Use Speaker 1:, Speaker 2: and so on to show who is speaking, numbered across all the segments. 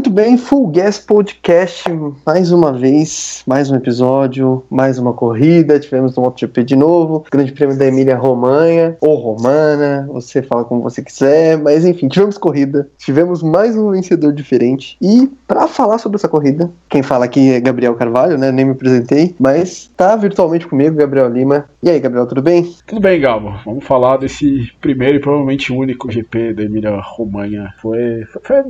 Speaker 1: Muito bem, Full Gas Podcast, mais uma vez, mais um episódio, mais uma corrida, tivemos no MotoGP de novo, Grande Prêmio da Emília Romanha, ou Romana, você fala como você quiser, mas enfim, tivemos corrida, tivemos mais um vencedor diferente, e para falar sobre essa corrida, quem fala aqui é Gabriel Carvalho, né, nem me apresentei, mas tá virtualmente comigo, Gabriel Lima. E aí, Gabriel, tudo bem?
Speaker 2: Tudo bem, Gabo, vamos falar desse primeiro e provavelmente único GP da Emília Romanha, foi, foi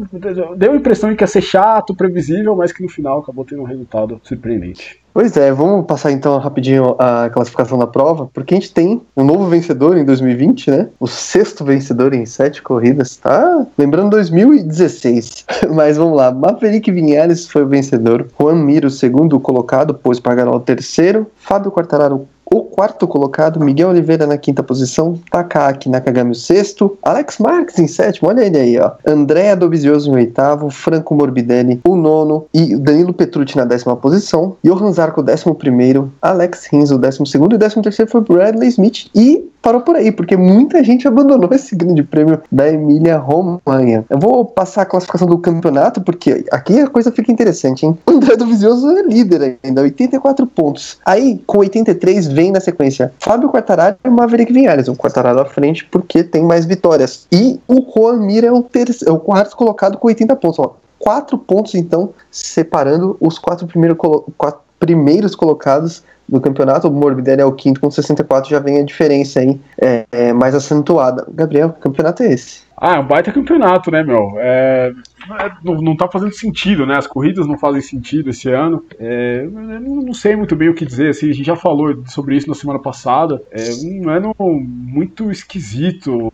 Speaker 2: deu a impressão que ia ser chato, previsível, mas que no final acabou tendo um resultado surpreendente.
Speaker 1: Pois é, vamos passar então rapidinho a classificação da prova, porque a gente tem um novo vencedor em 2020, né? O sexto vencedor em sete corridas, tá? Lembrando 2016. Mas vamos lá, Maverick Vinhares foi o vencedor, Juan Miro, segundo colocado, Pagaró o terceiro, Fábio Quartararo o quarto colocado, Miguel Oliveira na quinta posição, Takaki Nakagami o sexto, Alex Marques em sétimo, olha ele aí, ó. Andréa Dovizioso em oitavo, Franco Morbidelli o nono e Danilo Petrucci na décima posição, Johan Zarco décimo primeiro, Alex Rins o décimo segundo e décimo terceiro foi Bradley Smith e parou por aí, porque muita gente abandonou esse grande prêmio da Emília Romanha. Eu vou passar a classificação do campeonato, porque aqui a coisa fica interessante, hein? O André do Vizioso é líder ainda, 84 pontos. Aí, com 83, vem na sequência Fábio Quartararo e Maverick Vinhares. O Quartararo à frente porque tem mais vitórias. E o Juan Mir é o, terceiro, é o quarto colocado com 80 pontos. Ó, quatro pontos, então, separando os quatro, primeiro quatro primeiros colocados do campeonato. O Morbidelli é o quinto com 64, já vem a diferença aí é, é, mais acentuada. Gabriel, que campeonato é esse?
Speaker 2: Ah, é um baita campeonato, né, meu? É, é, não, não tá fazendo sentido, né? As corridas não fazem sentido esse ano. É, não, sei muito bem o que dizer, assim, a gente já falou sobre isso na semana passada. É um ano muito esquisito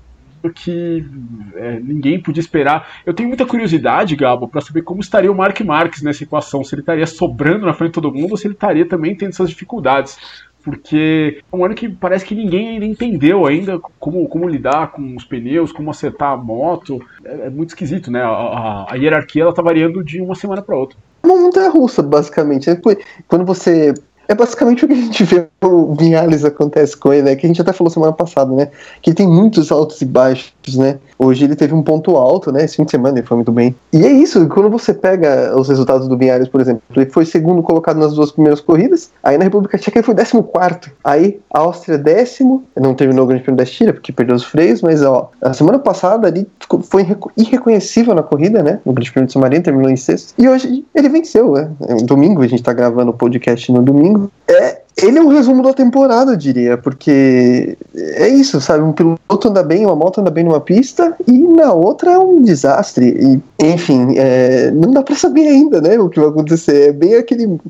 Speaker 2: que é, ninguém podia esperar. Eu tenho muita curiosidade, Gabo, para saber como estaria o Mark Marques nessa equação. Se ele estaria sobrando na frente de todo mundo ou se ele estaria também tendo essas dificuldades. Porque é um ano que parece que ninguém ainda entendeu ainda como, como lidar com os pneus, como acertar a moto. É, é muito esquisito, né? A, a, a hierarquia ela tá variando de uma semana para outra.
Speaker 1: Uma montanha russa, basicamente. Quando você é basicamente o que a gente vê o Vinhales acontece com ele, né? Que a gente até falou semana passada, né? Que ele tem muitos altos e baixos, né? Hoje ele teve um ponto alto, né? Esse fim de semana ele foi muito bem. E é isso, quando você pega os resultados do Vinhales, por exemplo, ele foi segundo colocado nas duas primeiras corridas, aí na República Tcheca ele foi décimo quarto. Aí a Áustria décimo, não terminou o Grande Prêmio da Estíria, porque perdeu os freios, mas ó, a semana passada ele foi irreconhecível na corrida, né? No Grande Prêmio de São Marino, terminou em sexto. E hoje ele venceu, né? Domingo, a gente tá gravando o podcast no domingo é, ele é um resumo da temporada, eu diria, porque é isso, sabe? Um piloto anda bem, uma moto anda bem numa pista e na outra é um desastre. E, enfim, é, não dá para saber ainda, né? O que vai acontecer. É bem aquele.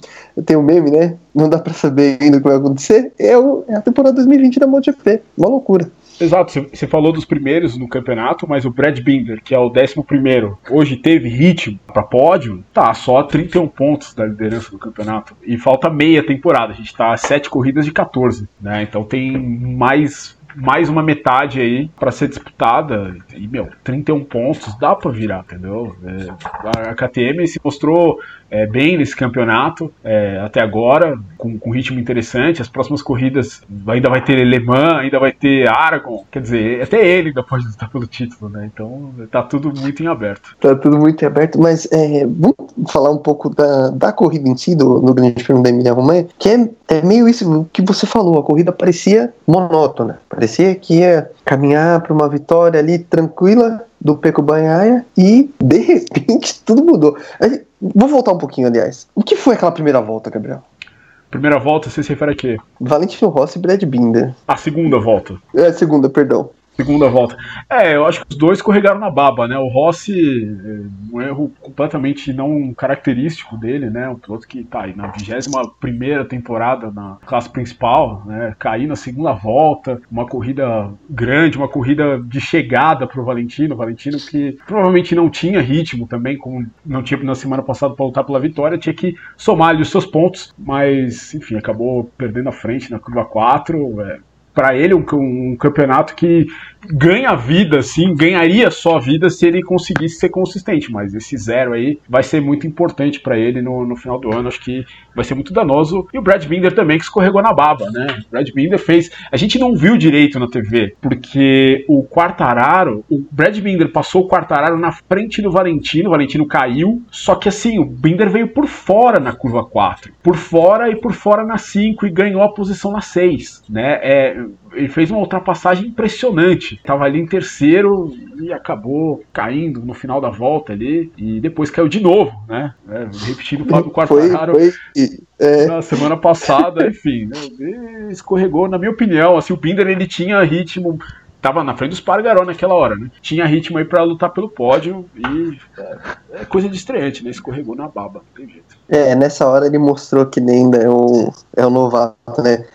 Speaker 1: Tem um meme, né? Não dá para saber ainda o que vai acontecer. É, o, é a temporada 2020 da MotoGP. Uma loucura.
Speaker 2: Exato, você falou dos primeiros no campeonato, mas o Brad Binder, que é o décimo primeiro, hoje teve ritmo para pódio, tá só 31 pontos da liderança do campeonato. E falta meia temporada, a gente tá a 7 corridas de 14, né? Então tem mais mais uma metade aí para ser disputada. E, meu, 31 pontos dá para virar, entendeu? É, a KTM se mostrou é, bem nesse campeonato é, até agora, com, com ritmo interessante. As próximas corridas ainda vai ter Le Mans, ainda vai ter Aragon. Quer dizer, até ele ainda pode estar pelo título, né? Então tá tudo muito em aberto.
Speaker 1: Tá tudo muito em aberto, mas é, vamos falar um pouco da, da corrida em si, do, no Grande Prêmio da Emília Romanha, que é, é meio isso que você falou. A corrida parecia monótona, parecia que ia caminhar para uma vitória ali tranquila do Peco Banhaia e de repente tudo mudou. Vou voltar um pouquinho, aliás. O que foi aquela primeira volta, Gabriel?
Speaker 2: Primeira volta, você se refere a quê?
Speaker 1: Valentino Rossi e Brad Binder.
Speaker 2: A segunda volta.
Speaker 1: É, a segunda, perdão.
Speaker 2: Segunda volta. É, eu acho que os dois escorregaram na baba, né? O Rossi, é, um erro completamente não característico dele, né? Um piloto que tá aí na 21 temporada na classe principal, né? Cair na segunda volta, uma corrida grande, uma corrida de chegada pro Valentino. Valentino que provavelmente não tinha ritmo também, como não tinha na semana passada para lutar pela vitória, tinha que somar ali os seus pontos, mas enfim, acabou perdendo a frente na curva 4. É, para ele um, um, campeonato que ganha vida, sim, ganharia só vida se ele conseguisse ser consistente, mas esse zero aí vai ser muito importante para ele no, no final do ano, acho que vai ser muito danoso. E o Brad Binder também, que escorregou na baba, né? O Brad Binder fez. A gente não viu direito na TV, porque o Quartararo, o Brad Binder passou o Quartararo na frente do Valentino, o Valentino caiu, só que assim, o Binder veio por fora na curva 4, por fora e por fora na 5 e ganhou a posição na 6, né? É, ele fez uma ultrapassagem impressionante. Tava ali em terceiro e acabou caindo no final da volta ali. E depois caiu de novo, né? É, repetindo o Fábio Quartararo foi, foi, é... na semana passada, enfim. Né? Escorregou, na minha opinião. Assim, o Binder ele tinha ritmo tava na frente dos Pargaró naquela hora, né? Tinha ritmo aí para lutar pelo pódio e é, é, coisa de estreante, né? Escorregou na baba, não tem jeito.
Speaker 1: É, nessa hora ele mostrou que nem é um, é um novato, né?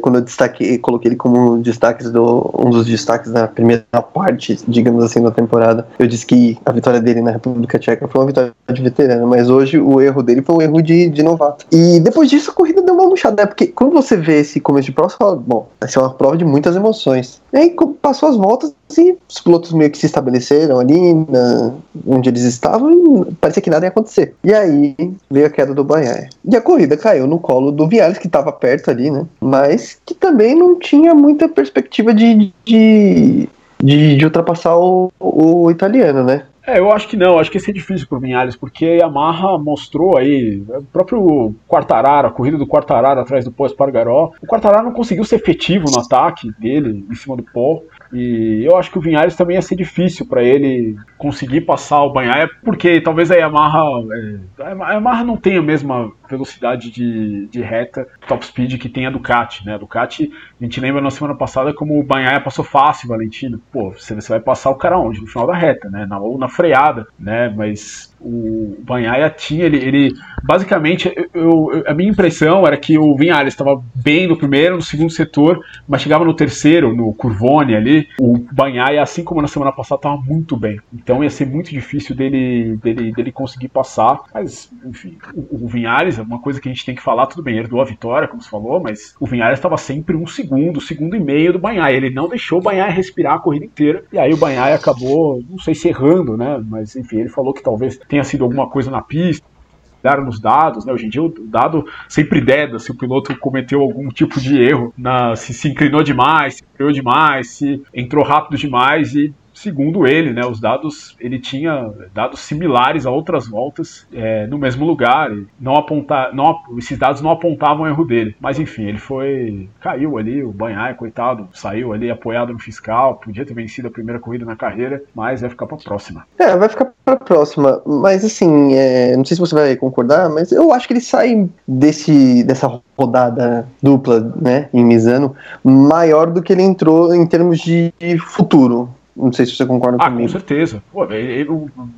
Speaker 1: Quando eu destaquei, coloquei ele como destaques do, um dos destaques da primeira parte, digamos assim, da temporada, eu disse que a vitória dele na República Tcheca foi uma vitória de veterano, mas hoje o erro dele foi um erro de, de novato. E depois disso a corrida deu uma murchada, né? Porque quando você vê esse começo de prova, você fala, bom, vai ser uma prova de muitas emoções. E aí passou as voltas e os pilotos meio que se estabeleceram ali na, onde eles estavam e parecia que nada ia acontecer. E aí veio a queda do Banhaia. E a corrida caiu no colo do Viales, que estava perto ali, né? Mas que também não tinha muita perspectiva de, de, de, de ultrapassar o, o italiano, né?
Speaker 2: É, eu acho que não, acho que ia ser difícil pro Vinhales, porque a Yamaha mostrou aí, o próprio Quartararo, a corrida do Quartararo atrás do pós-Pargaró, o Quartararo não conseguiu ser efetivo no ataque dele, em cima do pó, e eu acho que o Vinhares também ia ser difícil para ele conseguir passar o Banhaia, porque talvez a Yamaha, é, a Yamaha não tenha a mesma velocidade de, de reta top speed que tem a Ducati, né? A Ducati, a gente lembra na semana passada como o Banhaia passou fácil, Valentino. Pô, você, você vai passar o cara onde? No final da reta, né? Na, ou na freada, né? Mas o Banhaia tinha, ele, ele basicamente, eu, a minha impressão era que o Vinhares estava bem no primeiro, no segundo setor, mas chegava no terceiro, no Curvone ali, o Banhaia, assim como na semana passada, estava muito bem. Então ia ser muito difícil dele, dele, dele conseguir passar, mas enfim, o, o Vinhares uma coisa que a gente tem que falar, tudo bem, herdou a vitória, como você falou, mas o Vinhares estava sempre um segundo, segundo e meio do Banhaia, ele não deixou o Banhaia respirar a corrida inteira, e aí o Banhaia acabou, não sei se errando, né, mas enfim, ele falou que talvez tenha sido alguma coisa na pista, deram nos dados, né? Hoje em dia o dado sempre deda se o piloto cometeu algum tipo de erro, na, se se inclinou demais, se freou demais, se entrou rápido demais e segundo ele, né, os dados ele tinha dados similares a outras voltas é, no mesmo lugar. não apontar, não, esses dados não apontavam o erro dele. Mas enfim, ele foi caiu ali, o Banhai, coitado, saiu ali apoiado no fiscal, podia ter vencido a primeira corrida na carreira, mas vai ficar para próxima.
Speaker 1: É, vai ficar para próxima. Mas assim, é, não sei se você vai concordar, mas eu acho que ele sai desse dessa rodada dupla, né, em Misano, maior do que ele entrou em termos de futuro. Não sei se você concorda
Speaker 2: ah,
Speaker 1: comigo.
Speaker 2: Com certeza. Pô, ele,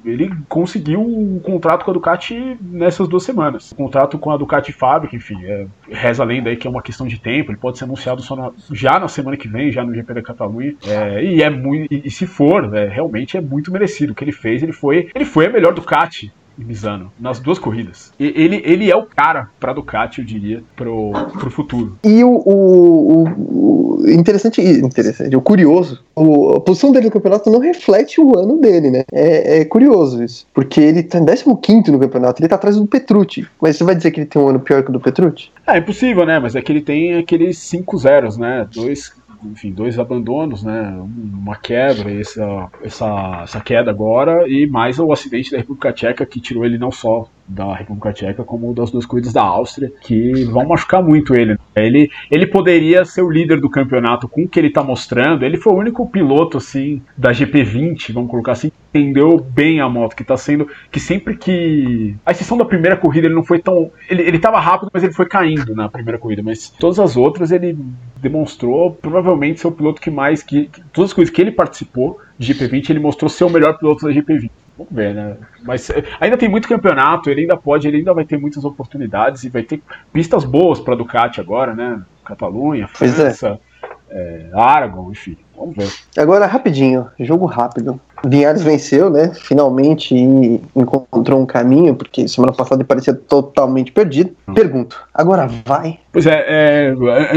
Speaker 2: ele, conseguiu um contrato com a Ducati nessas duas semanas. Um contrato com a Ducati Fábrica, enfim, é, reza a lenda aí que é uma questão de tempo. Ele pode ser anunciado só na, já na semana que vem, já no GP da Catalunha. É, e é muito. E, e se for, é, realmente é muito merecido. O que ele fez, ele foi. Ele foi a melhor Ducati Misano nas duas corridas. E ele, ele é o cara para Ducati, eu diria, pro, pro futuro.
Speaker 1: E o, o, o interessante, interessante, o curioso, o, a posição dele no campeonato não reflete o ano dele, né? É, é curioso isso, porque ele tá em 15 no campeonato, ele tá atrás do Petrucci. Mas você vai dizer que ele tem um ano pior que o do Petrucci?
Speaker 2: É, impossível, né? Mas é que ele tem aqueles 5 zeros, né? Dois enfim, dois abandonos, né, uma quebra, essa, essa, essa queda agora, e mais o acidente da República Tcheca que tirou ele não só da República Tcheca como das duas corridas da Áustria, que vão machucar muito ele. Ele, ele poderia ser o líder do campeonato com o que ele está mostrando. Ele foi o único piloto assim da GP20, vamos colocar assim, que entendeu bem a moto, que está sendo que sempre que a exceção da primeira corrida ele não foi tão ele ele estava rápido, mas ele foi caindo na primeira corrida, mas todas as outras ele demonstrou provavelmente ser o piloto que mais que, que todas as coisas que ele participou de GP20, ele mostrou ser o melhor piloto da GP20. Vamos ver, né? Mas eh, ainda tem muito campeonato, ele ainda pode, ele ainda vai ter muitas oportunidades e vai ter pistas boas para Ducati agora, né? Catalunha. França. É. é, Aragon, enfim. Vamos ver.
Speaker 1: Agora, rapidinho, jogo rápido. Vinhares venceu, né? Finalmente encontrou um caminho, porque semana passada ele parecia totalmente perdido. Hum. Pergunto, agora vai?
Speaker 2: Pois é, é,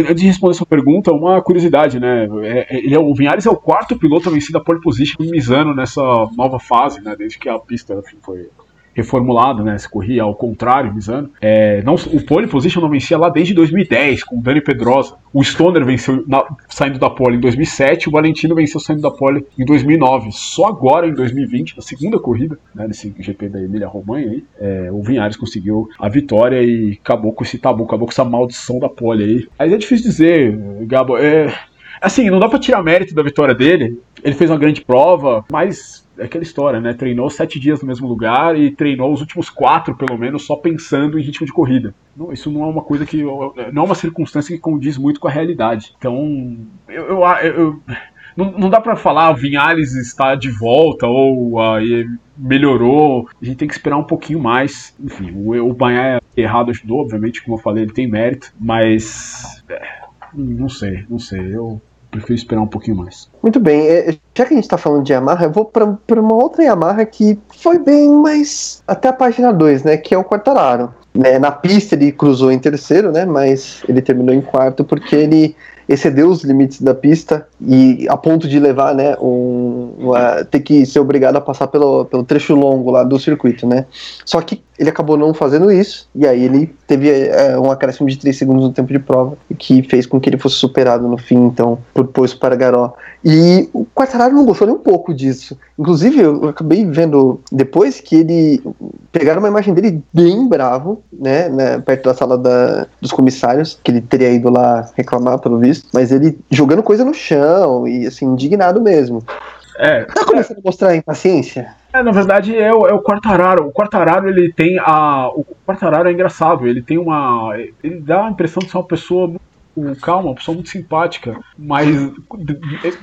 Speaker 2: antes de responder essa pergunta, uma curiosidade, né? É, ele é, o Vinhares é o quarto piloto a vencer a pole position em Misano nessa nova fase, né? Desde que a pista enfim, foi reformulado, né? Se corria ao contrário, Misano. É, não, o pole position não vencia lá desde 2010, com o Dani Pedrosa. O Stoner venceu na, saindo da pole em 2007, o Valentino venceu saindo da pole em 2009. Só agora, em 2020, na segunda corrida, né, nesse GP da Emília Romanha, aí, é, o Vinhares conseguiu a vitória e acabou com esse tabu, acabou com essa maldição da pole aí. Mas é difícil dizer, Gabo. É, assim, não dá pra tirar mérito da vitória dele. Ele fez uma grande prova, mas é aquela história, né? Treinou sete dias no mesmo lugar e treinou os últimos quatro, pelo menos, só pensando em ritmo de corrida. Não, isso não é uma coisa que. Não é uma circunstância que condiz muito com a realidade. Então, eu. eu, eu não, não, dá para falar, o Vinhales está de volta ou uh, melhorou. A gente tem que esperar um pouquinho mais. Enfim, o, o Banhar errado ajudou, obviamente, como eu falei, ele tem mérito, mas. É, não sei, não sei. Eu prefiro esperar um pouquinho mais.
Speaker 1: Muito bem, é, já que a gente está falando de Yamaha, eu vou para uma outra Yamaha que foi bem, mas até a página 2, né? Que é o Quartararo. Né, na pista ele cruzou em terceiro, né? Mas ele terminou em quarto porque ele excedeu os limites da pista e a ponto de levar, né, um, uma, ter que ser obrigado a passar pelo, pelo trecho longo lá do circuito, né. Só que ele acabou não fazendo isso, e aí ele teve é, um acréscimo de 3 segundos no tempo de prova, que fez com que ele fosse superado no fim, então, por para Garó. E o Quartararo não gostou nem um pouco disso. Inclusive, eu acabei vendo depois que ele pegaram uma imagem dele bem bravo, né, né perto da sala da, dos comissários, que ele teria ido lá reclamar, pelo visto, mas ele jogando coisa no chão e, assim, indignado mesmo.
Speaker 2: É,
Speaker 1: tá começando é, a mostrar impaciência?
Speaker 2: É, na verdade é o, é o Quartararo. O Quartararo ele tem a. O Quartararo é engraçado, ele tem uma. Ele dá a impressão de ser uma pessoa o Calma, uma pessoa muito simpática, mas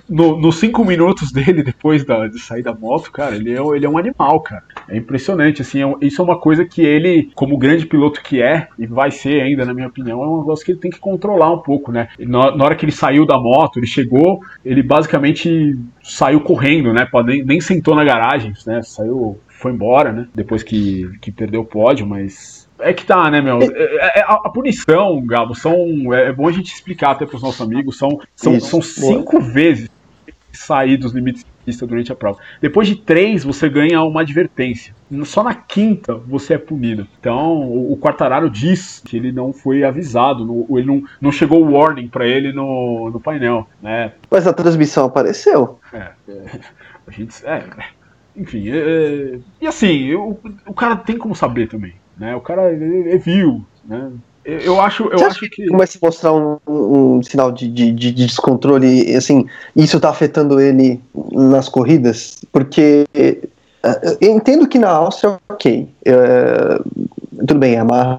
Speaker 2: nos no cinco minutos dele, depois da, de sair da moto, cara, ele é, ele é um animal, cara. É impressionante, assim, é, isso é uma coisa que ele, como grande piloto que é, e vai ser ainda, na minha opinião, é um negócio que ele tem que controlar um pouco, né? Na, na hora que ele saiu da moto, ele chegou, ele basicamente saiu correndo, né? Nem, nem sentou na garagem, né? Saiu, foi embora, né? Depois que, que perdeu o pódio, mas é que tá, né, meu? É, é, é, a, a, punição, Gabo, são. É, é, bom a gente explicar até pros nossos amigos. São, são, são cinco boa. vezes sair dos limites de pista durante a prova. Depois de três, você ganha uma advertência. Só na quinta você é punido. Então, o, o Quartararo diz que ele não foi avisado, no, ele não, não chegou o warning para ele no, no painel, né?
Speaker 1: Mas a transmissão apareceu.
Speaker 2: É, é a gente. É, enfim, é, e assim, o, o cara tem como saber também. Né? O cara ele, ele viu. Né? Eu acho, eu acho que.
Speaker 1: Começa a mostrar um, um, sinal de, de, de, descontrole, assim, isso tá afetando ele nas corridas, porque eh, eu entendo que na Áustria, ok. É, tudo bem, a Marra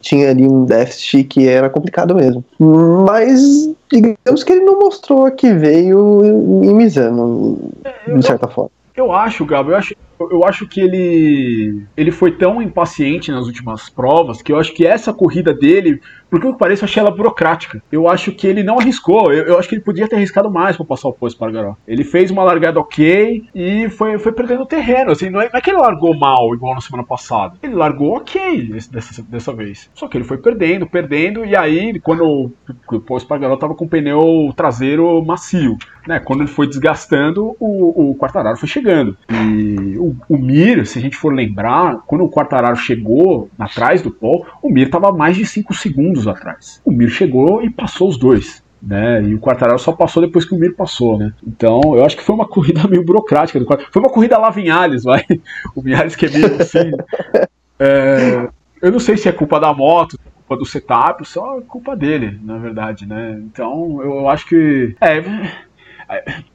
Speaker 1: tinha ali um déficit que era complicado mesmo. Mas digamos que ele não mostrou que veio em Misano, de certa forma.
Speaker 2: Eu acho, Gabo, eu acho, eu acho que ele ele foi tão impaciente nas últimas provas que eu acho que essa corrida dele, porque que parece, eu achei ela burocrática. Eu acho que ele não arriscou. Eu, eu acho que ele podia ter arriscado mais para passar o posto para Garó. Ele fez uma largada ok e foi, foi perdendo terreno. Assim, não é, não é, que ele largou mal igual na semana passada. Ele largou ok dessa, dessa vez. Só que ele foi perdendo, perdendo, e aí, quando o posto para Garó tava com o pneu traseiro macio né, quando ele foi desgastando, o, o Quartararo foi chegando. E o, o, Mir, se a gente for lembrar, quando o Quartararo chegou atrás do Paul, o Mir estava mais de 5 segundos atrás. O Mir chegou e passou os dois. Né, e o Quartararo só passou depois que o Mir passou, né? Então, eu acho que foi uma corrida meio burocrática. Foi uma corrida lá Vinhales, vai. O Vinhales que é meio assim. É, eu não sei se é culpa da moto, culpa do setup, só culpa dele, na verdade, né? Então, eu acho que. É, é,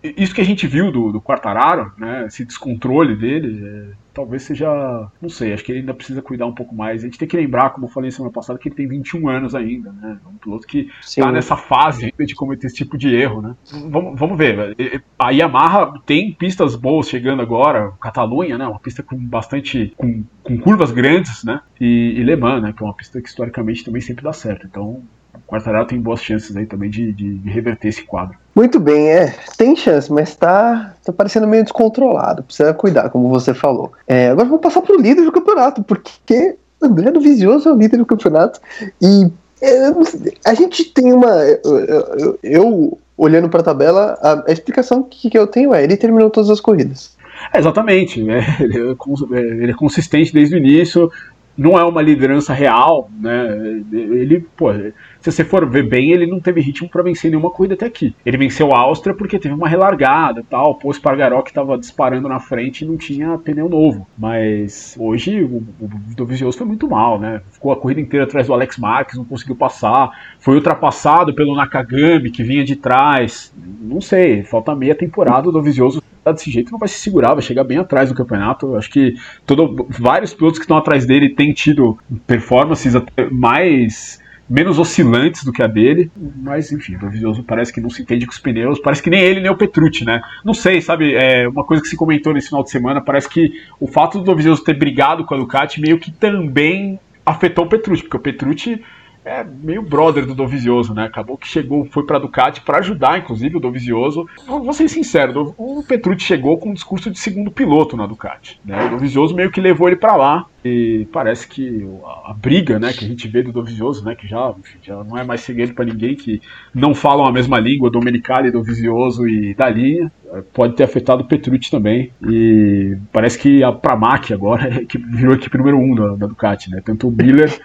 Speaker 2: isso que a gente viu do, do Quartararo, né, esse descontrole dele, é, talvez seja, não sei, acho que ele ainda precisa cuidar um pouco mais. A gente tem que lembrar, como eu falei semana passada, que ele tem 21 anos ainda, né? É um piloto que está nessa fase ainda de cometer esse tipo de erro, né? Vamos, vamos ver, a Yamaha tem pistas boas chegando agora, Catalunha, né? Uma pista com bastante, com, com curvas grandes, né? E, e Le Mans, né? Que é uma pista que historicamente também sempre dá certo. Então, o Quartararo tem boas chances aí também de, de, de, reverter esse quadro.
Speaker 1: Muito bem, é. Tem chance, mas tá, tá parecendo meio descontrolado. Precisa cuidar, como você falou. É, agora vamos passar pro líder do campeonato, porque André do Vizioso é o líder do campeonato. E é, a gente tem uma. Eu, eu, eu olhando para a tabela, a, a explicação que, que, eu tenho é: ele terminou todas as corridas.
Speaker 2: É, exatamente. Né? Ele, é, ele, é, consistente desde o início não é uma liderança real, né? Ele, pô, se você for ver bem, ele não teve ritmo para vencer nenhuma corrida até aqui. Ele venceu a Áustria porque teve uma relargada, tal, pô, o Spargaró que tava disparando na frente e não tinha pneu novo. Mas hoje o, o Dovizioso foi muito mal, né? Ficou a corrida inteira atrás do Alex Marques, não conseguiu passar, foi ultrapassado pelo Nakagami que vinha de trás. Não sei, falta meia temporada o Dovizioso tá desse jeito não vai se segurar, vai chegar bem atrás do campeonato. Acho que todo, vários pilotos que estão atrás dele têm tido performances mais menos oscilantes do que a dele, mas enfim, o parece que não se entende com os pneus, parece que nem ele nem o Petrucci, né? Não sei, sabe, é uma coisa que se comentou nesse final de semana, parece que o fato do Dovizioso ter brigado com a Ducati meio que também afetou o Petrucci, porque o Petrucci é meio brother do Dovizioso, né? Acabou que chegou, foi pra Ducati para ajudar, inclusive, o Dovizioso. Vou ser sincero, o Petrucci chegou com um discurso de segundo piloto na Ducati. Né? O Dovizioso meio que levou ele para lá. E parece que a, a, briga, né, que a gente vê do Dovizioso, né, que já, enfim, já não é mais segredo para ninguém que não falam a mesma língua, Domenicali, Dovizioso e da linha, pode ter afetado o Petrucci também. E parece que a Pramac agora é que virou a equipe número um da, da Ducati, né? Tanto o Miller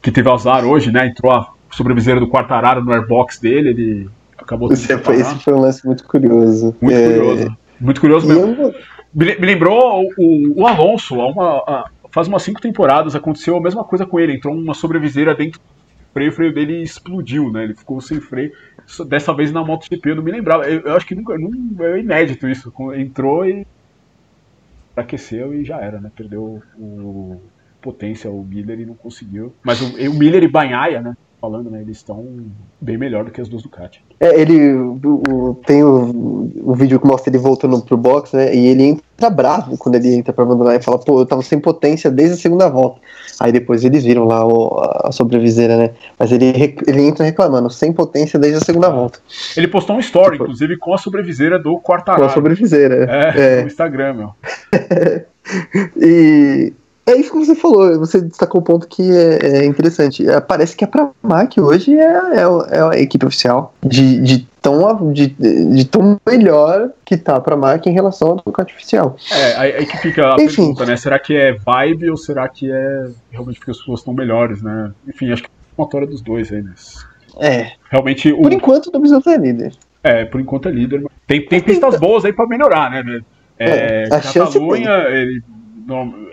Speaker 2: que teve azar hoje, né? Entrou a sobreviseira do Quartararo no airbox dele, ele acabou
Speaker 1: esse, foi, esse foi um lance muito curioso.
Speaker 2: Muito é... curioso. Muito curioso mesmo. Eu... Me, lembrou o, o Alonso, uma, a, faz umas cinco temporadas aconteceu a mesma coisa com ele. Entrou uma sobreviseira dentro do freio, o freio dele explodiu, né? Ele ficou sem freio. Dessa vez na MotoGP, eu não me lembrava. Eu, eu acho que nunca, não, é inédito isso. Entrou e aqueceu e já era, né? Perdeu o, potência o Miller e não conseguiu. Mas o, o Miller e Banhaia, né? Falando, né? Eles estão bem melhor do que as duas Ducati.
Speaker 1: É, ele o, tem o, o vídeo que mostra ele voltando pro box, né? E ele entra bravo quando ele entra pra abandonar e fala, pô, eu tava sem potência desde a segunda volta. Aí depois eles viram lá o, a sobreviseira, né? Mas ele, ele entra reclamando, sem potência desde a segunda volta.
Speaker 2: Ele postou um story, tipo, inclusive, com a sobreviseira do Quartararo.
Speaker 1: Com a sobreviseira.
Speaker 2: É, é. no Instagram, meu.
Speaker 1: e é isso que você falou, você destacou o um ponto que é, é interessante. É, parece que a Pramac hoje é, é, é, a equipe oficial de, de, tão, de, de tão melhor que tá a Pramac em relação ao Ducati oficial.
Speaker 2: É, aí que fica a Enfim. pergunta, né? Será que é vibe ou será que é realmente porque as pessoas estão melhores, né? Enfim, acho que é uma dos dois aí, mas...
Speaker 1: É.
Speaker 2: Realmente
Speaker 1: o... Por enquanto, o Bisotto é líder.
Speaker 2: É, por enquanto é líder. Tem, tem pistas boas aí pra melhorar, né? É, é Catalunha, ele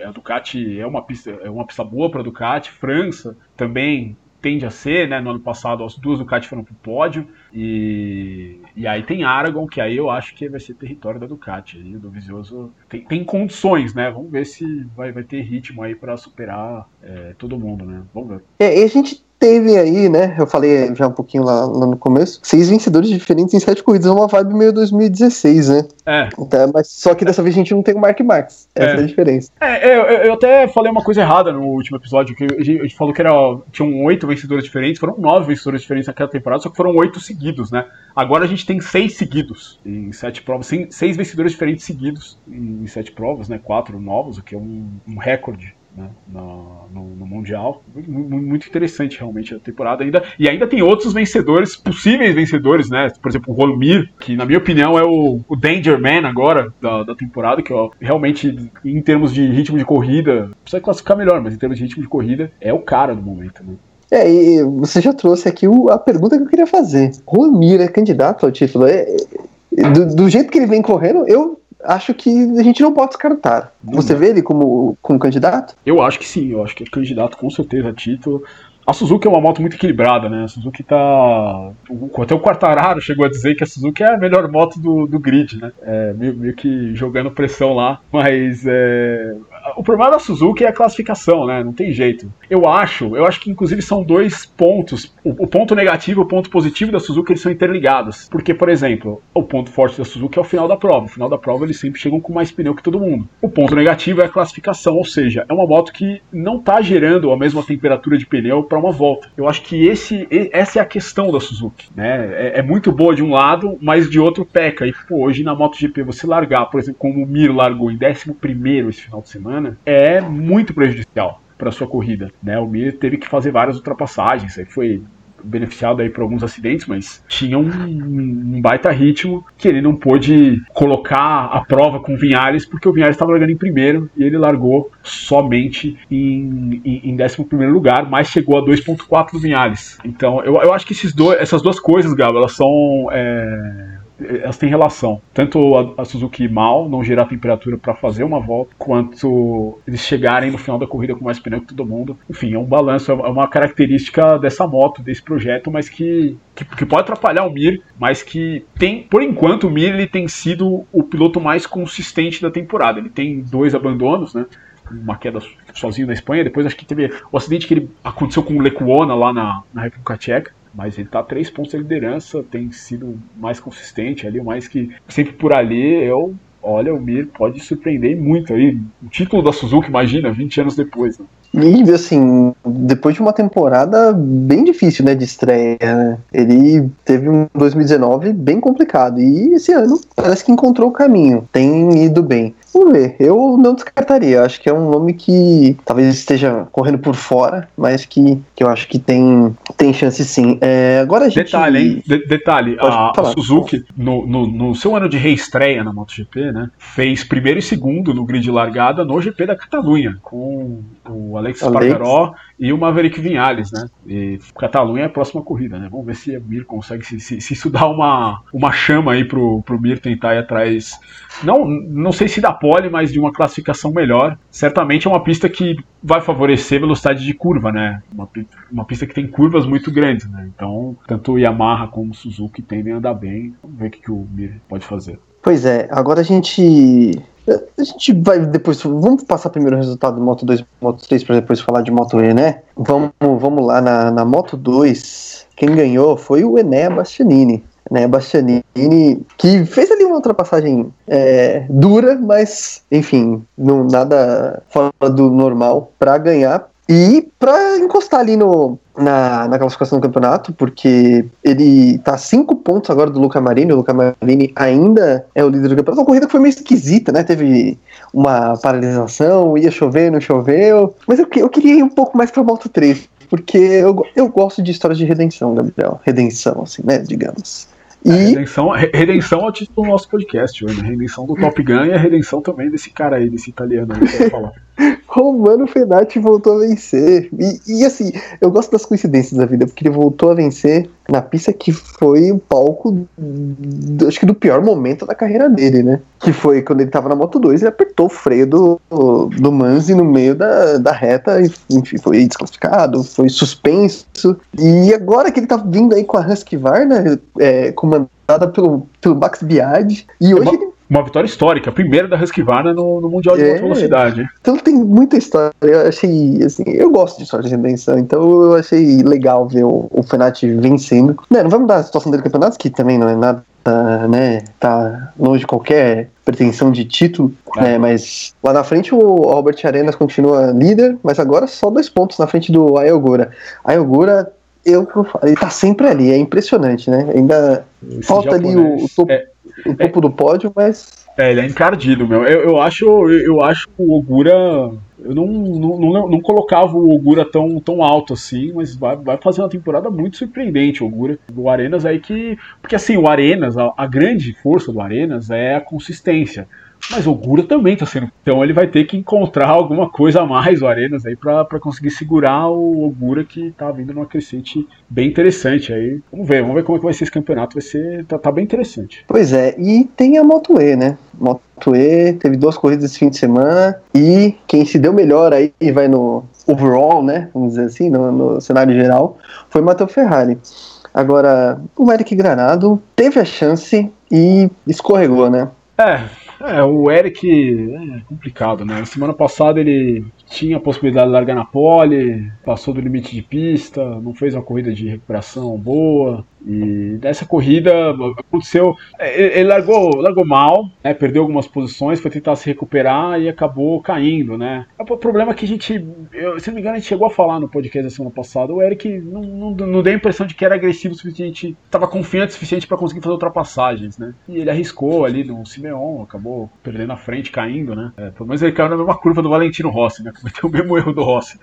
Speaker 2: a Ducati é uma pista, é uma pista boa para a Ducati. França também tende a ser, né? No ano passado as duas Ducati foram para o pódio e, e aí tem Aragon que aí eu acho que vai ser território da Ducati. Aí o Dovizioso tem, tem condições, né? Vamos ver se vai, vai ter ritmo aí para superar é, todo mundo, né? Vamos ver.
Speaker 1: É, e a gente teve aí, né? Eu falei já um pouquinho lá, lá, no começo, seis vencedores diferentes em sete corridas, é uma vibe meio 2016, né?
Speaker 2: É.
Speaker 1: Então, mas só que dessa vez a gente não tem o Mark Marx. Essa é, é a diferença.
Speaker 2: É, eu, eu, até falei uma coisa errada no último episódio, que a gente falou que era, tinham oito vencedores diferentes, foram nove vencedores diferentes naquela temporada, só que foram oito seguidos, né? Agora a gente tem seis seguidos em sete provas, seis vencedores diferentes seguidos em sete provas, né? Quatro novos, o que é um, um recorde né, no, no, no, Mundial. Muito interessante realmente a temporada ainda. E ainda tem outros vencedores, possíveis vencedores, né? Por exemplo, o Romir, que na minha opinião é o, o Danger Man agora da, da temporada, que ó, realmente, em termos de ritmo de corrida, precisa classificar melhor, mas em termos de ritmo de corrida, é o cara do momento, né?
Speaker 1: É, e você já trouxe aqui o, a pergunta que eu queria fazer. Romir é candidato ao título? É, é, do, do jeito que ele vem correndo, eu acho que a gente não pode descartar. Você vê ele como, como candidato?
Speaker 2: Eu acho que sim, eu acho que é candidato com certeza a título. A Suzuki é uma moto muito equilibrada, né? A Suzuki tá. Até o Quartararo chegou a dizer que a Suzuki é a melhor moto do, do grid, né? É, meio, meio que jogando pressão lá. Mas é, o problema da Suzuki é a classificação, né? Não tem jeito. Eu acho, eu acho que inclusive são dois pontos. O, o ponto negativo e o ponto positivo da Suzuki eles são interligados. Porque, por exemplo, o ponto forte da Suzuki é o final da prova. No final da prova eles sempre chegam com mais pneu que todo mundo. O ponto negativo é a classificação, ou seja, é uma moto que não está gerando a mesma temperatura de pneu para uma volta. Eu acho que esse, essa é a questão da Suzuki, né? É, é, muito boa de um lado, mas de outro peca. E pô, hoje na MotoGP você largar, por exemplo, como o Mir largou em 11 esse final de semana, é muito prejudicial para sua corrida, né? O Mir teve que fazer várias ultrapassagens, aí foi beneficiado aí por alguns acidentes, mas tinha um, um, baita ritmo que ele não pôde colocar a prova com o Vinhares, porque o Vinhares estava largando em primeiro e ele largou somente em, em, em 11 lugar, mas chegou a 2,4 do Vinhares. Então eu, eu acho que esses dois, essas duas coisas, Gabo, elas são. É elas têm relação. Tanto a, Suzuki mal, não gerar temperatura para fazer uma volta, quanto eles chegarem no final da corrida com mais pneu que todo mundo. Enfim, é um balanço, é uma característica dessa moto, desse projeto, mas que, que, que, pode atrapalhar o Mir, mas que tem, por enquanto, o Mir ele tem sido o piloto mais consistente da temporada. Ele tem dois abandonos, né? Uma queda sozinho na Espanha, depois acho que teve o acidente que ele aconteceu com o Lecuona lá na, na República Tcheca mas ele está três pontos de liderança, tem sido mais consistente ali, mais que sempre por ali, eu olha, o Mir pode surpreender muito aí. O título da Suzuki, imagina, 20 anos depois. Né?
Speaker 1: E, assim, depois de uma temporada bem difícil, né, de estreia, né? Ele teve um 2019 bem complicado. E esse ano parece que encontrou o caminho. Tem ido bem. Vamos ver, eu não descartaria. Acho que é um nome que talvez esteja correndo por fora, mas que, que eu acho que tem, tem chance sim. É, agora a gente.
Speaker 2: Detalhe, hein? De detalhe, a, a, Suzuki, no, no, no, seu ano de reestreia na MotoGP, né? Fez primeiro e segundo no grid de largada no GP da Catalunha, com o Alex Espargaró e o Maverick Vinhales, né? E Catalunha é a próxima corrida, né? Vamos ver se o Mir consegue, se, se, se, isso dá uma, uma chama aí pro, pro Mir tentar ir atrás. Não, não sei se dá pole, mas de uma classificação melhor. Certamente é uma pista que vai favorecer velocidade de curva, né? Uma, uma pista que tem curvas muito grandes, né? Então, tanto Yamaha como Suzuki tendem a andar bem. Vamos ver o que, que o Mir pode fazer.
Speaker 1: Pois é, agora a gente. A gente vai depois. Vamos passar primeiro o resultado do Moto 2 e Moto 3 para depois falar de Moto E, né? Vamos, vamos lá na, na Moto 2. Quem ganhou foi o Enea Bastianini né, Bastianini, que fez ali uma ultrapassagem é, dura, mas enfim, não nada fora do normal para ganhar e para encostar ali no, na, na classificação do campeonato, porque ele tá cinco pontos agora do Luca Marini. O Luca Marini ainda é o líder do campeonato. Uma corrida foi meio esquisita, né? Teve uma paralisação, ia chover, não choveu. Mas eu, eu queria ir um pouco mais pra Moto 3, porque eu, eu gosto de histórias de redenção, Gabriel. Redenção, assim, né? Digamos.
Speaker 2: E... Redenção, redenção é o título do nosso podcast hoje, né? Redenção do Top Gun e a redenção também desse cara aí, desse italiano aí que eu falar.
Speaker 1: Romano Fenati voltou a vencer. E, e, assim, eu gosto das coincidências da vida, porque ele voltou a vencer na pista que foi o palco, do, acho que do pior momento da carreira dele, né? Que foi quando ele tava na Moto 2, ele apertou o freio do, do Manzi no meio da, da reta, e, enfim, foi desclassificado, foi suspenso. E agora que ele tá vindo aí com a Husqvarna, é, comandada pelo, pelo Max Biaggi, e hoje ele
Speaker 2: uma vitória histórica, a primeira da Husqvarna no, no Mundial de é, Velocidade.
Speaker 1: Então tem muita história. Eu achei, assim, eu gosto de história de redenção, então eu achei legal ver o, o Fenati vencendo. Não, não vamos dar a situação dele campeonato, que também não é nada, né, tá longe de qualquer pretensão de título, é. né, mas lá na frente o Robert Arenas continua líder, mas agora só dois pontos na frente do Ayogura. Ayogura eu, ele tá sempre ali, é impressionante, né? Ainda Esse falta japonês, ali o, o topo. É o topo é, do pódio, mas.
Speaker 2: É, ele é encardido, meu. Eu, eu acho eu acho o Ogura. Eu não, não, não, não, colocava o Ogura tão, tão alto assim, mas vai, vai fazer uma temporada muito surpreendente, o Ogura. O Arenas aí que. Porque assim, o Arenas, a, a grande força do Arenas é a consistência. Mas o Gura também está sendo. Então ele vai ter que encontrar alguma coisa a mais, o Arenas, aí, para conseguir segurar o Ogura que está vindo numa crescente bem interessante. Aí vamos ver, vamos ver como é que vai ser esse campeonato. Vai ser. tá, tá bem interessante.
Speaker 1: Pois é, e tem a Moto E, né? Moto E teve duas corridas esse fim de semana. E quem se deu melhor aí vai no overall, né? Vamos dizer assim, no, no cenário geral, foi o Matheus Ferrari. Agora, o Eric Granado teve a chance e escorregou, né?
Speaker 2: É, É, o Eric é complicado, né? Semana passada ele tinha a possibilidade de largar na pole, passou do limite de pista, não fez uma corrida de recuperação boa. E nessa corrida aconteceu. É, ele largou, largou mal, né, perdeu algumas posições, foi tentar se recuperar e acabou caindo, né? O problema é que a gente, eu, se não me engano, a gente chegou a falar no podcast da semana passada, o Eric não, não, não deu a impressão de que era agressivo o suficiente, estava confiante o suficiente para conseguir fazer ultrapassagens, né? E ele arriscou ali no Simeon, acabou perdendo a frente, caindo, né? É, pelo menos ele caiu na mesma curva do Valentino Rossi, né? Cometeu o mesmo erro do Rossi.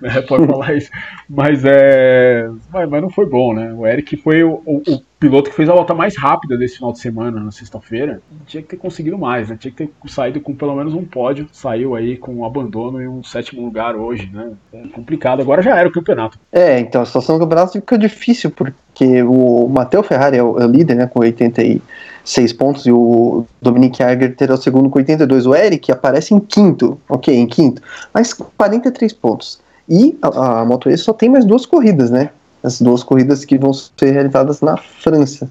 Speaker 2: Né, pode falar isso. Mas é. Mas, mas, não foi bom, né? O Eric foi o, o, o, piloto que fez a volta mais rápida desse final de semana, na sexta-feira. Tinha que ter conseguido mais, né? Tinha que ter saído com pelo menos um pódio. Saiu aí com um abandono e um sétimo lugar hoje, né? É complicado. Agora já era o campeonato.
Speaker 1: É, então a situação do campeonato fica difícil, porque o Matheus Ferrari é o, é o líder, né? Com 86 pontos e o Dominic Arger terá o segundo com 82. O Eric aparece em quinto, ok, em quinto, mas 43 pontos. E a, a Moto E só tem mais duas corridas, né? As duas corridas que vão ser realizadas na França.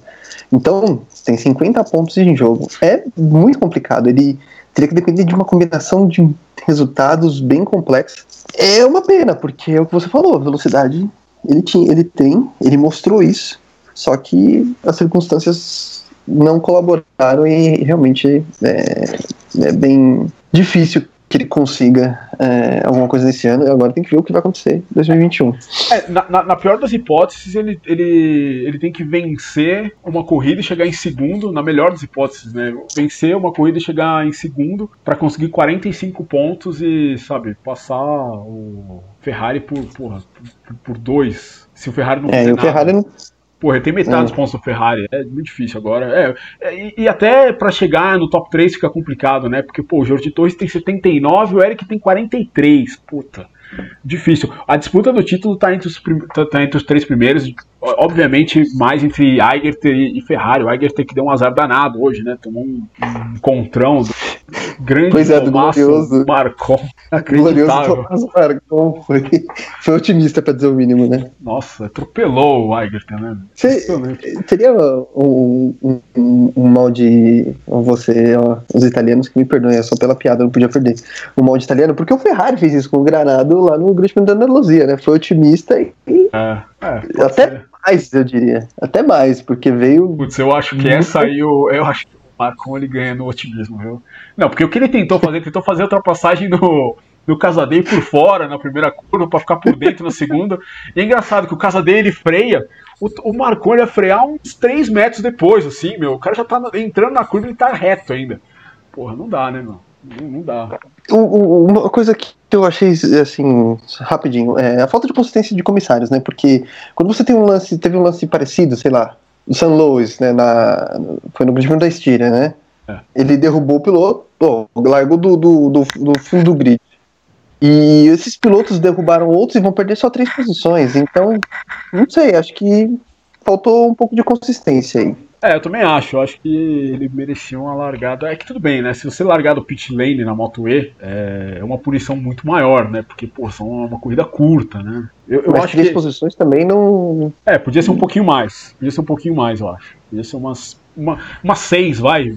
Speaker 1: Então, tem 50 pontos em jogo. É muito complicado. Ele teria que depender de uma combinação de resultados bem complexos. É uma pena, porque é o que você falou, velocidade ele tinha, ele tem, ele mostrou isso, só que as circunstâncias não colaboraram e realmente é, é bem difícil que ele consiga é, alguma coisa nesse ano. Agora tem que ver o que vai acontecer em 2021.
Speaker 2: É, na, na, na, pior das hipóteses, ele, ele, ele tem que vencer uma corrida e chegar em segundo. Na melhor das hipóteses, né? Vencer uma corrida e chegar em segundo para conseguir 45 pontos e, sabe, passar o Ferrari por, porra, por, por dois. Se o Ferrari não
Speaker 1: é, o nada. Ferrari não
Speaker 2: Porra, tem metade é. dos pontos do Ferrari. É muito difícil agora. É, é e, e, até para chegar no top 3 fica complicado, né? Porque, pô, o Jorge Torres tem 79 o Eric tem 43. Puta. Difícil. A disputa do título tá entre os, tá, tá entre os três primeiros obviamente, mais entre Eiger e Ferrari. O Eiger tem que dar um azar danado hoje, né? Tomou um, um encontrão do grande
Speaker 1: pois é, do glorioso
Speaker 2: Marcon.
Speaker 1: Glorioso Tomás Marcon foi, foi otimista, para dizer o mínimo, né?
Speaker 2: Nossa, atropelou o Eiger, né?
Speaker 1: Seria um, um, um, um, mal de você, ó, os italianos que me perdoem, é só pela piada, não podia perder. Um mal de italiano, porque o Ferrari fez isso com o Granado lá no Grande Prêmio da Andaluzia, né? Foi otimista e.
Speaker 2: É,
Speaker 1: é, até ser mais, eu diria. Até mais, porque veio.
Speaker 2: Putz, eu acho que essa aí, eu, eu acho que o Marcon ele ganha no otimismo, viu? Não, porque o que ele tentou fazer, ele tentou fazer a ultrapassagem no, no Casadei por fora na primeira curva para ficar por dentro na segunda. E é engraçado que o Casadei ele freia, o, o Marcon ele ia frear uns 3 metros depois, assim, meu. O cara já tá entrando na curva e ele tá reto ainda. Porra, não dá, né, meu? Não, dá.
Speaker 1: Uma coisa que eu achei, assim, rapidinho, é a falta de consistência de comissários, né? Porque quando você tem um lance, teve um lance parecido, sei lá, o San Louis, né? Na, foi no Grande da Estíria, né? É. Ele derrubou o piloto, largou do, do, do, do fundo do grid. E esses pilotos derrubaram outros e vão perder só três posições. Então, não sei, acho que faltou um pouco de consistência aí.
Speaker 2: É, eu também acho. Eu acho que ele merecia uma largada. É que tudo bem, né? Se você largar do pit lane na Moto E, é uma punição muito maior, né? Porque, pô, são uma corrida curta, né?
Speaker 1: Eu, eu acho que posições também não.
Speaker 2: É, podia ser um pouquinho mais. Podia ser um pouquinho mais, eu acho. Podia ser umas. Uma, umas seis, vai.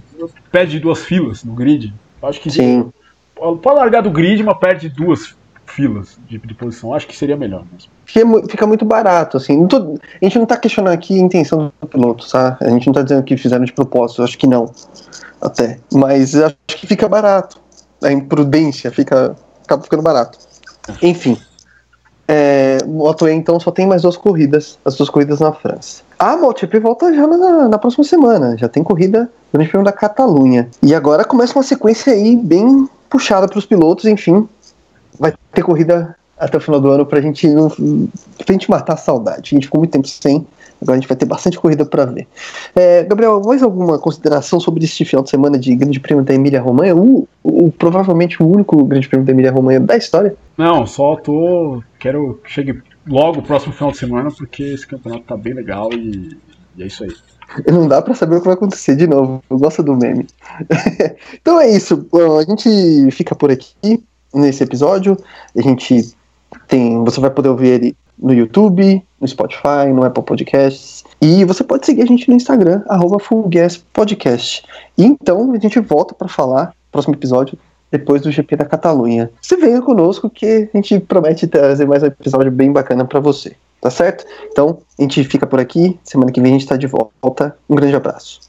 Speaker 2: Perde duas filas no grid. Eu acho que.
Speaker 1: Sim.
Speaker 2: Pode largar do grid, mas perde duas filas de, de posição. Acho que seria melhor mesmo.
Speaker 1: Fica, fica muito barato, assim. Tô, a gente não tá questionando aqui a intenção do piloto, tá? A gente não tá dizendo que fizeram de propósito, acho que não. Até. Mas acho que fica barato. A imprudência fica, acaba ficando barato. Enfim. É, Moto E então só tem mais duas corridas, as duas corridas na França. A MotoGP volta já na, na, próxima semana, já tem corrida no Prêmio da Catalunha. E agora começa uma sequência aí bem puxada para os pilotos, enfim vai ter corrida até o final do ano pra gente não, pra gente matar a saudade. A gente ficou muito tempo sem, agora a gente vai ter bastante corrida para ver. É, Gabriel, mais alguma consideração sobre este final de semana de Grande Prêmio da Emília Romanha? O, o, provavelmente o único Grande Prêmio da Emília Romanha da história?
Speaker 2: Não, só tô. Quero que chegue logo o próximo final de semana, porque esse campeonato tá bem legal e, e é isso aí.
Speaker 1: Não dá para saber o que vai acontecer de novo. Eu gosto do meme. então é isso. A gente fica por aqui nesse episódio. A gente tem. Você vai poder ouvir ele no YouTube, no Spotify, no Apple Podcasts. E você pode seguir a gente no Instagram, arroba Podcast. E então a gente volta para falar, próximo episódio, depois do GP da Catalunha. Você venha conosco que a gente promete trazer mais um episódio bem bacana para você. Tá certo? Então, a gente fica por aqui. Semana que vem a gente tá de volta. Um grande abraço.